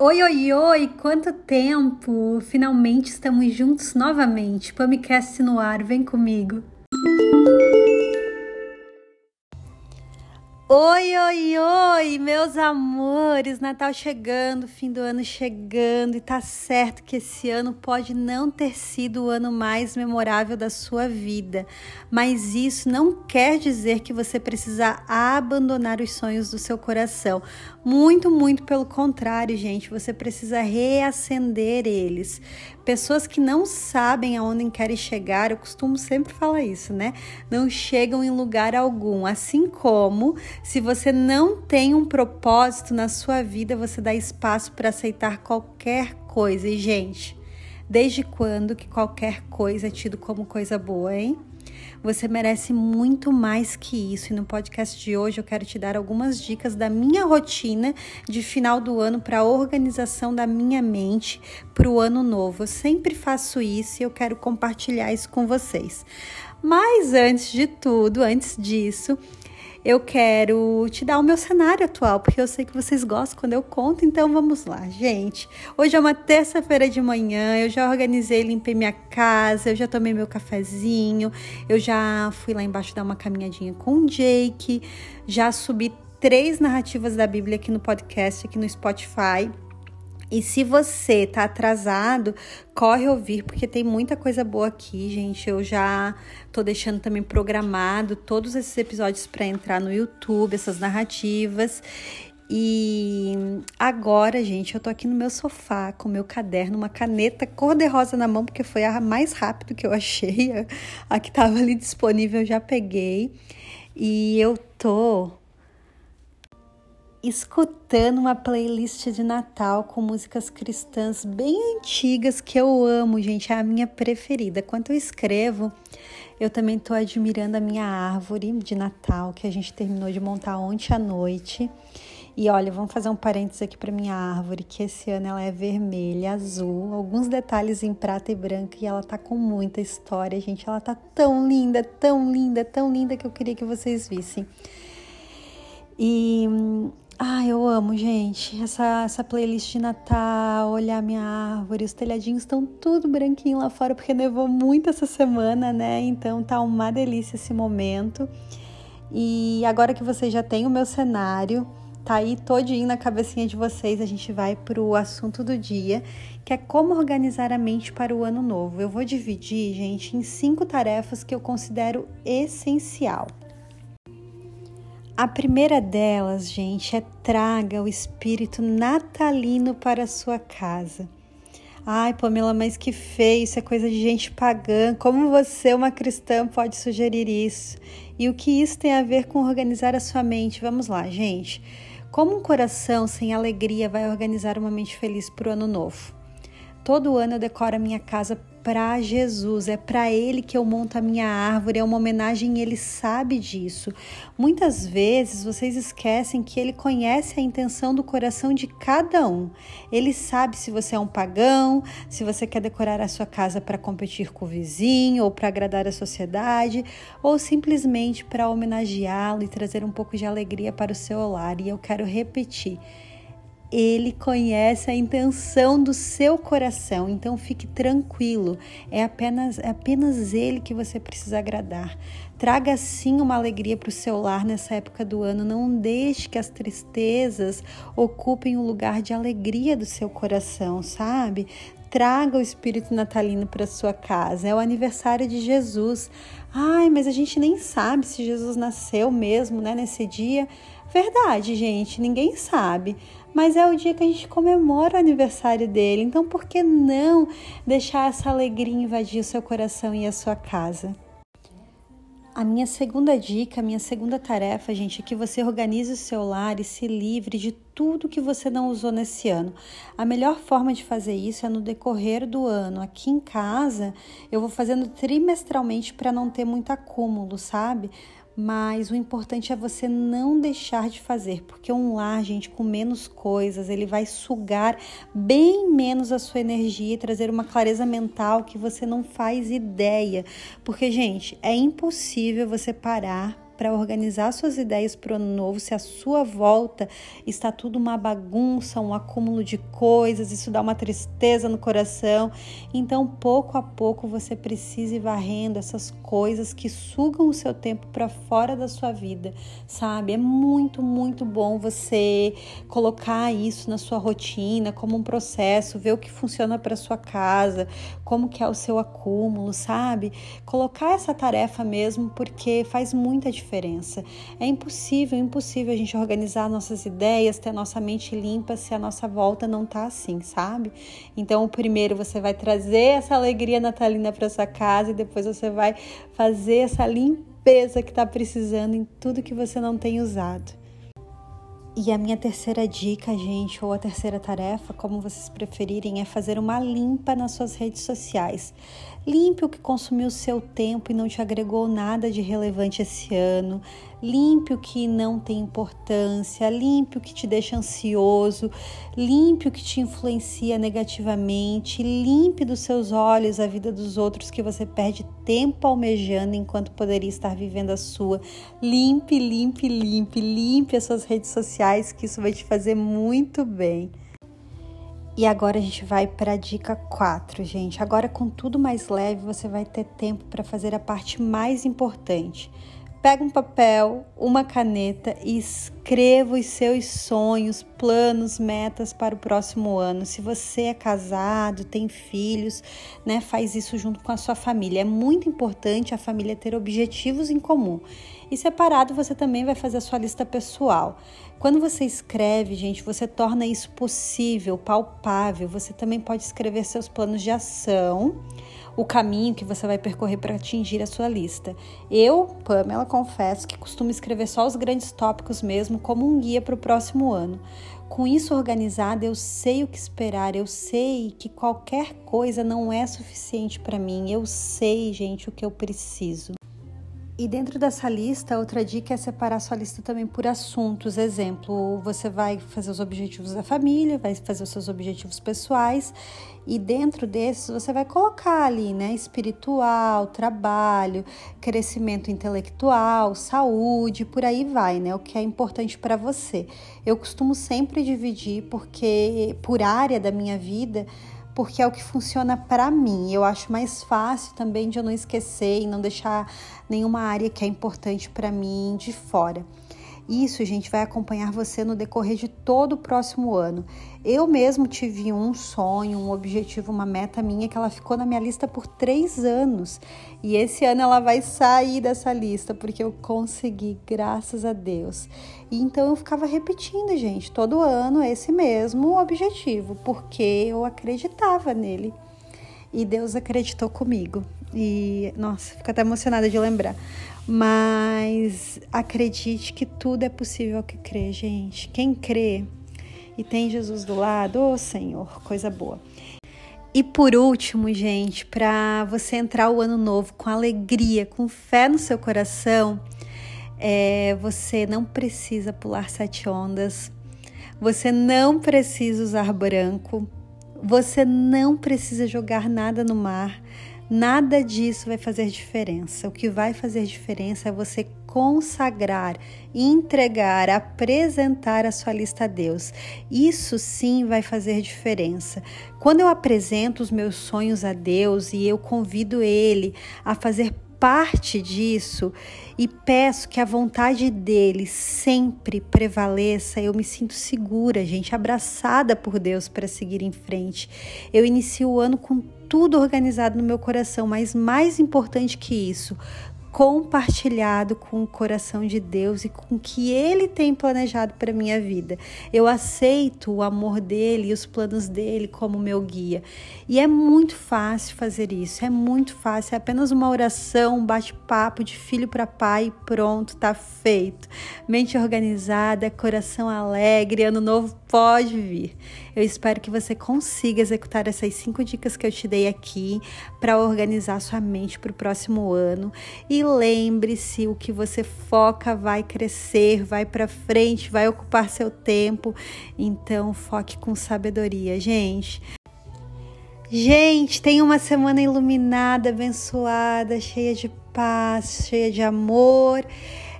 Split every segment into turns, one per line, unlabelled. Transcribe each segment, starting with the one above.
Oi, oi, oi! Quanto tempo! Finalmente estamos juntos novamente. Pamicast no ar, vem comigo. Oi, oi, oi, meus amores! Natal chegando, fim do ano chegando, e tá certo que esse ano pode não ter sido o ano mais memorável da sua vida, mas isso não quer dizer que você precisa abandonar os sonhos do seu coração. Muito, muito pelo contrário, gente, você precisa reacender eles. Pessoas que não sabem aonde querem chegar, eu costumo sempre falar isso, né? Não chegam em lugar algum. Assim como se você não tem um propósito na sua vida, você dá espaço para aceitar qualquer coisa. E, gente, desde quando que qualquer coisa é tido como coisa boa, hein? Você merece muito mais que isso. E no podcast de hoje eu quero te dar algumas dicas da minha rotina de final do ano para a organização da minha mente para o ano novo. Eu sempre faço isso e eu quero compartilhar isso com vocês. Mas antes de tudo, antes disso, eu quero te dar o meu cenário atual, porque eu sei que vocês gostam quando eu conto, então vamos lá, gente. Hoje é uma terça-feira de manhã, eu já organizei, limpei minha casa, eu já tomei meu cafezinho, eu já fui lá embaixo dar uma caminhadinha com o Jake, já subi três narrativas da Bíblia aqui no podcast, aqui no Spotify. E se você tá atrasado, corre ouvir, porque tem muita coisa boa aqui, gente. Eu já tô deixando também programado todos esses episódios para entrar no YouTube, essas narrativas. E agora, gente, eu tô aqui no meu sofá com meu caderno, uma caneta cor-de-rosa na mão, porque foi a mais rápido que eu achei. A que tava ali disponível eu já peguei. E eu tô escutando uma playlist de Natal com músicas cristãs bem antigas que eu amo, gente, é a minha preferida. Quando eu escrevo, eu também estou admirando a minha árvore de Natal que a gente terminou de montar ontem à noite. E olha, vamos fazer um parênteses aqui para minha árvore, que esse ano ela é vermelha, azul, alguns detalhes em prata e branca e ela tá com muita história, gente. Ela tá tão linda, tão linda, tão linda que eu queria que vocês vissem. E ah, eu amo, gente. Essa, essa playlist de Natal, olhar minha árvore, os telhadinhos estão tudo branquinho lá fora porque nevou muito essa semana, né? Então tá uma delícia esse momento. E agora que vocês já têm o meu cenário, tá aí todinho na cabecinha de vocês, a gente vai pro assunto do dia, que é como organizar a mente para o ano novo. Eu vou dividir, gente, em cinco tarefas que eu considero essencial. A primeira delas, gente, é traga o espírito natalino para a sua casa. Ai, Pamela, mas que feio, isso é coisa de gente pagã. Como você, uma cristã, pode sugerir isso? E o que isso tem a ver com organizar a sua mente? Vamos lá, gente. Como um coração sem alegria vai organizar uma mente feliz para o ano novo? Todo ano eu decoro a minha casa para Jesus, é para Ele que eu monto a minha árvore, é uma homenagem Ele sabe disso. Muitas vezes vocês esquecem que Ele conhece a intenção do coração de cada um. Ele sabe se você é um pagão, se você quer decorar a sua casa para competir com o vizinho ou para agradar a sociedade, ou simplesmente para homenageá-lo e trazer um pouco de alegria para o seu lar. E eu quero repetir. Ele conhece a intenção do seu coração, então fique tranquilo. É apenas, é apenas Ele que você precisa agradar. Traga sim uma alegria para o seu lar nessa época do ano. Não deixe que as tristezas ocupem o lugar de alegria do seu coração, sabe? Traga o espírito natalino para sua casa. É o aniversário de Jesus. Ai, mas a gente nem sabe se Jesus nasceu mesmo, né, nesse dia. Verdade, gente, ninguém sabe mas é o dia que a gente comemora o aniversário dele. Então, por que não deixar essa alegria invadir o seu coração e a sua casa? A minha segunda dica, a minha segunda tarefa, gente, é que você organize o seu lar e se livre de tudo que você não usou nesse ano. A melhor forma de fazer isso é no decorrer do ano. Aqui em casa, eu vou fazendo trimestralmente para não ter muito acúmulo, sabe? Mas o importante é você não deixar de fazer, porque um lar, gente, com menos coisas, ele vai sugar bem menos a sua energia e trazer uma clareza mental que você não faz ideia. Porque, gente, é impossível você parar para organizar suas ideias para o ano novo se a sua volta está tudo uma bagunça, um acúmulo de coisas, isso dá uma tristeza no coração. Então, pouco a pouco você precisa ir varrendo essas coisas que sugam o seu tempo para fora da sua vida, sabe? É muito, muito bom você colocar isso na sua rotina como um processo, ver o que funciona para sua casa, como que é o seu acúmulo, sabe? Colocar essa tarefa mesmo porque faz muita diferença. É impossível, impossível a gente organizar nossas ideias, ter a nossa mente limpa se a nossa volta não tá assim, sabe? Então, primeiro você vai trazer essa alegria natalina para sua casa e depois você vai fazer essa limpeza que está precisando em tudo que você não tem usado. E a minha terceira dica, gente, ou a terceira tarefa, como vocês preferirem, é fazer uma limpa nas suas redes sociais. Limpe o que consumiu seu tempo e não te agregou nada de relevante esse ano. Limpe o que não tem importância, limpe o que te deixa ansioso, limpe o que te influencia negativamente, limpe dos seus olhos a vida dos outros que você perde tempo almejando enquanto poderia estar vivendo a sua. Limpe, limpe, limpe, limpe as suas redes sociais, que isso vai te fazer muito bem. E agora a gente vai para a dica 4, gente. Agora, com tudo mais leve, você vai ter tempo para fazer a parte mais importante. Pega um papel, uma caneta e escreva os seus sonhos, planos, metas para o próximo ano. Se você é casado, tem filhos, né, faz isso junto com a sua família. É muito importante a família ter objetivos em comum. E separado, você também vai fazer a sua lista pessoal. Quando você escreve, gente, você torna isso possível, palpável. Você também pode escrever seus planos de ação, o caminho que você vai percorrer para atingir a sua lista. Eu, Pamela, confesso que costumo escrever só os grandes tópicos mesmo, como um guia para o próximo ano. Com isso organizado, eu sei o que esperar, eu sei que qualquer coisa não é suficiente para mim, eu sei, gente, o que eu preciso. E dentro dessa lista, outra dica é separar sua lista também por assuntos. Exemplo, você vai fazer os objetivos da família, vai fazer os seus objetivos pessoais, e dentro desses você vai colocar ali, né, espiritual, trabalho, crescimento intelectual, saúde, por aí vai, né, o que é importante para você. Eu costumo sempre dividir porque por área da minha vida, porque é o que funciona para mim. Eu acho mais fácil também de eu não esquecer e não deixar nenhuma área que é importante para mim de fora. Isso, gente, vai acompanhar você no decorrer de todo o próximo ano. Eu mesmo tive um sonho, um objetivo, uma meta minha que ela ficou na minha lista por três anos. E esse ano ela vai sair dessa lista porque eu consegui, graças a Deus. E então eu ficava repetindo, gente, todo ano esse mesmo objetivo, porque eu acreditava nele. E Deus acreditou comigo. E nossa, fico até emocionada de lembrar. Mas acredite que tudo é possível que crê, gente. Quem crê e tem Jesus do lado, ô oh, Senhor, coisa boa. E por último, gente, para você entrar o ano novo com alegria, com fé no seu coração, é, você não precisa pular sete ondas, você não precisa usar branco, você não precisa jogar nada no mar, Nada disso vai fazer diferença. O que vai fazer diferença é você consagrar, entregar, apresentar a sua lista a Deus. Isso sim vai fazer diferença. Quando eu apresento os meus sonhos a Deus e eu convido Ele a fazer parte disso e peço que a vontade dele sempre prevaleça. Eu me sinto segura, gente, abraçada por Deus para seguir em frente. Eu inicio o ano com tudo organizado no meu coração, mas mais importante que isso, compartilhado com o coração de Deus e com o que Ele tem planejado para minha vida. Eu aceito o amor dele e os planos dele como meu guia. E é muito fácil fazer isso, é muito fácil. É apenas uma oração, um bate-papo de filho para pai pronto, tá feito. Mente organizada, coração alegre, ano novo pode vir. Eu espero que você consiga executar essas cinco dicas que eu te dei aqui para organizar sua mente para o próximo ano. E lembre-se: o que você foca vai crescer, vai para frente, vai ocupar seu tempo. Então, foque com sabedoria, gente. Gente, tenha uma semana iluminada, abençoada, cheia de paz, cheia de amor.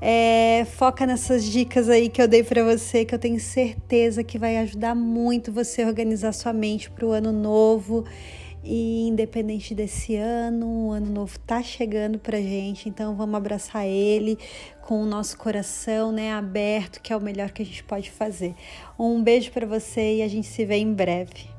É, foca nessas dicas aí que eu dei para você, que eu tenho certeza que vai ajudar muito você a organizar sua mente para o ano novo. E independente desse ano, o ano novo tá chegando pra gente, então vamos abraçar ele com o nosso coração, né, aberto, que é o melhor que a gente pode fazer. Um beijo para você e a gente se vê em breve.